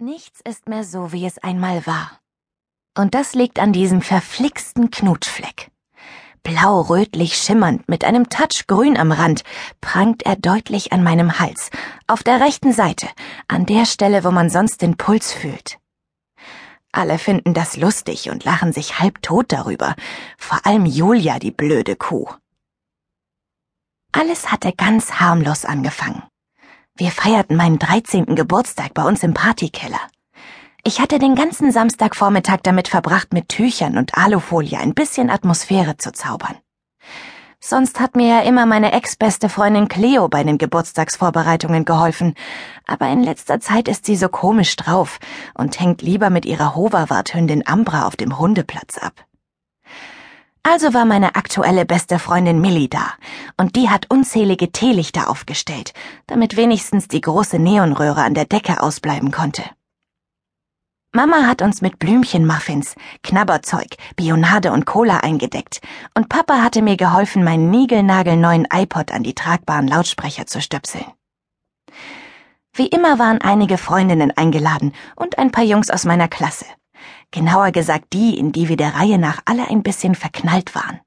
Nichts ist mehr so, wie es einmal war. Und das liegt an diesem verflixten Knutschfleck. Blau-rötlich schimmernd mit einem Touch grün am Rand prangt er deutlich an meinem Hals, auf der rechten Seite, an der Stelle, wo man sonst den Puls fühlt. Alle finden das lustig und lachen sich halbtot darüber, vor allem Julia, die blöde Kuh. Alles hatte ganz harmlos angefangen. Wir feierten meinen 13. Geburtstag bei uns im Partykeller. Ich hatte den ganzen Samstagvormittag damit verbracht, mit Tüchern und Alufolie ein bisschen Atmosphäre zu zaubern. Sonst hat mir ja immer meine ex-beste Freundin Cleo bei den Geburtstagsvorbereitungen geholfen, aber in letzter Zeit ist sie so komisch drauf und hängt lieber mit ihrer Hoverwarthündin Ambra auf dem Hundeplatz ab. Also war meine aktuelle beste Freundin Millie da, und die hat unzählige Teelichter aufgestellt, damit wenigstens die große Neonröhre an der Decke ausbleiben konnte. Mama hat uns mit Blümchenmuffins, Knabberzeug, Bionade und Cola eingedeckt, und Papa hatte mir geholfen, meinen niegelnagelneuen iPod an die tragbaren Lautsprecher zu stöpseln. Wie immer waren einige Freundinnen eingeladen und ein paar Jungs aus meiner Klasse. Genauer gesagt die, in die wir der Reihe nach alle ein bisschen verknallt waren.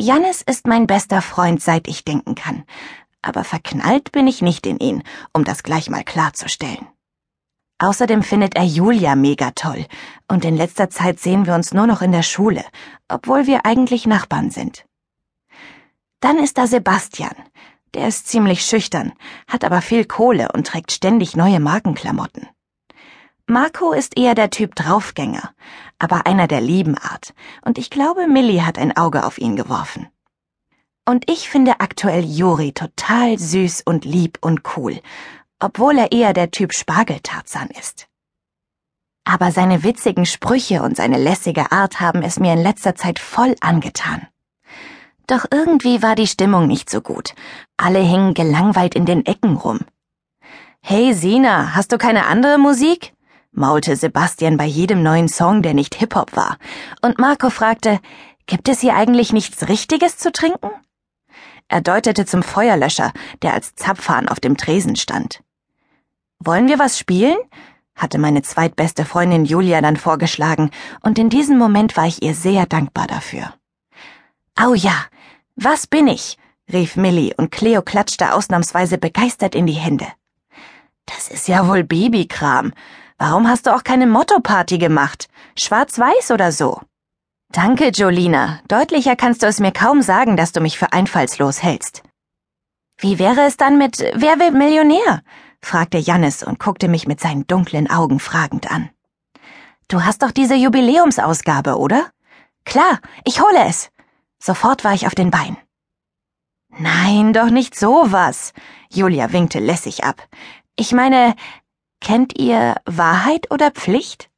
Jannis ist mein bester Freund, seit ich denken kann, aber verknallt bin ich nicht in ihn, um das gleich mal klarzustellen. Außerdem findet er Julia mega toll, und in letzter Zeit sehen wir uns nur noch in der Schule, obwohl wir eigentlich Nachbarn sind. Dann ist da Sebastian. Der ist ziemlich schüchtern, hat aber viel Kohle und trägt ständig neue Markenklamotten. Marco ist eher der Typ Draufgänger, aber einer der lieben Art, und ich glaube, Millie hat ein Auge auf ihn geworfen. Und ich finde aktuell Juri total süß und lieb und cool, obwohl er eher der Typ Spargeltarzan ist. Aber seine witzigen Sprüche und seine lässige Art haben es mir in letzter Zeit voll angetan. Doch irgendwie war die Stimmung nicht so gut. Alle hingen gelangweilt in den Ecken rum. Hey Sina, hast du keine andere Musik? Maulte Sebastian bei jedem neuen Song, der nicht Hip-Hop war, und Marco fragte, gibt es hier eigentlich nichts Richtiges zu trinken? Er deutete zum Feuerlöscher, der als Zapfhahn auf dem Tresen stand. Wollen wir was spielen? hatte meine zweitbeste Freundin Julia dann vorgeschlagen, und in diesem Moment war ich ihr sehr dankbar dafür. Au ja, was bin ich? rief Millie, und Cleo klatschte ausnahmsweise begeistert in die Hände. Das ist ja wohl Babykram, Warum hast du auch keine Motto-Party gemacht? Schwarz-Weiß oder so? Danke, Jolina. Deutlicher kannst du es mir kaum sagen, dass du mich für einfallslos hältst. Wie wäre es dann mit Wer will Millionär? fragte Jannis und guckte mich mit seinen dunklen Augen fragend an. Du hast doch diese Jubiläumsausgabe, oder? Klar, ich hole es. Sofort war ich auf den Beinen. Nein, doch nicht sowas. Julia winkte lässig ab. Ich meine, Kennt ihr Wahrheit oder Pflicht?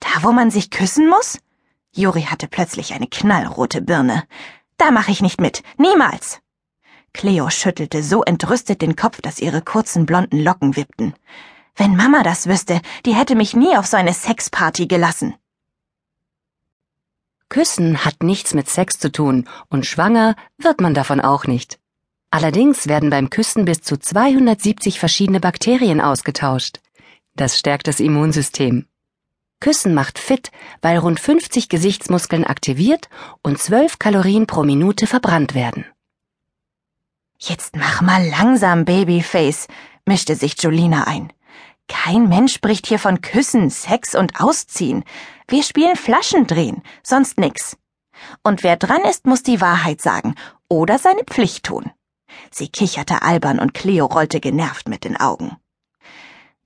Da, wo man sich küssen muss? Juri hatte plötzlich eine knallrote Birne. Da mache ich nicht mit. Niemals. Cleo schüttelte so entrüstet den Kopf, dass ihre kurzen blonden Locken wippten. Wenn Mama das wüsste, die hätte mich nie auf so eine Sexparty gelassen. Küssen hat nichts mit Sex zu tun, und schwanger wird man davon auch nicht. Allerdings werden beim Küssen bis zu 270 verschiedene Bakterien ausgetauscht. Das stärkt das Immunsystem. Küssen macht fit, weil rund 50 Gesichtsmuskeln aktiviert und 12 Kalorien pro Minute verbrannt werden. Jetzt mach mal langsam, Babyface, mischte sich Julina ein. Kein Mensch spricht hier von Küssen, Sex und Ausziehen. Wir spielen Flaschendrehen, sonst nix. Und wer dran ist, muss die Wahrheit sagen oder seine Pflicht tun. Sie kicherte albern und Cleo rollte genervt mit den Augen.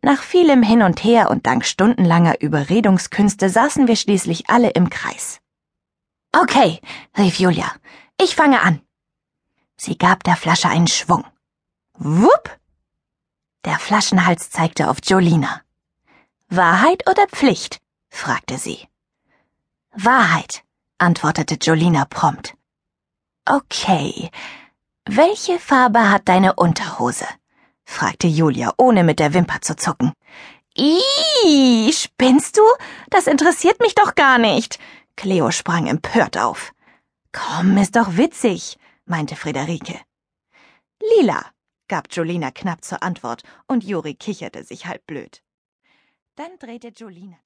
Nach vielem Hin und Her und dank stundenlanger Überredungskünste saßen wir schließlich alle im Kreis. Okay, rief Julia, ich fange an. Sie gab der Flasche einen Schwung. Wupp! Der Flaschenhals zeigte auf Jolina. Wahrheit oder Pflicht? fragte sie. Wahrheit, antwortete Jolina prompt. Okay, welche Farbe hat deine Unterhose? fragte Julia, ohne mit der Wimper zu zucken. Ih, spinnst du? Das interessiert mich doch gar nicht. Cleo sprang empört auf. Komm, ist doch witzig, meinte Friederike. Lila, gab Jolina knapp zur Antwort, und Juri kicherte sich halb blöd. Dann drehte Jolina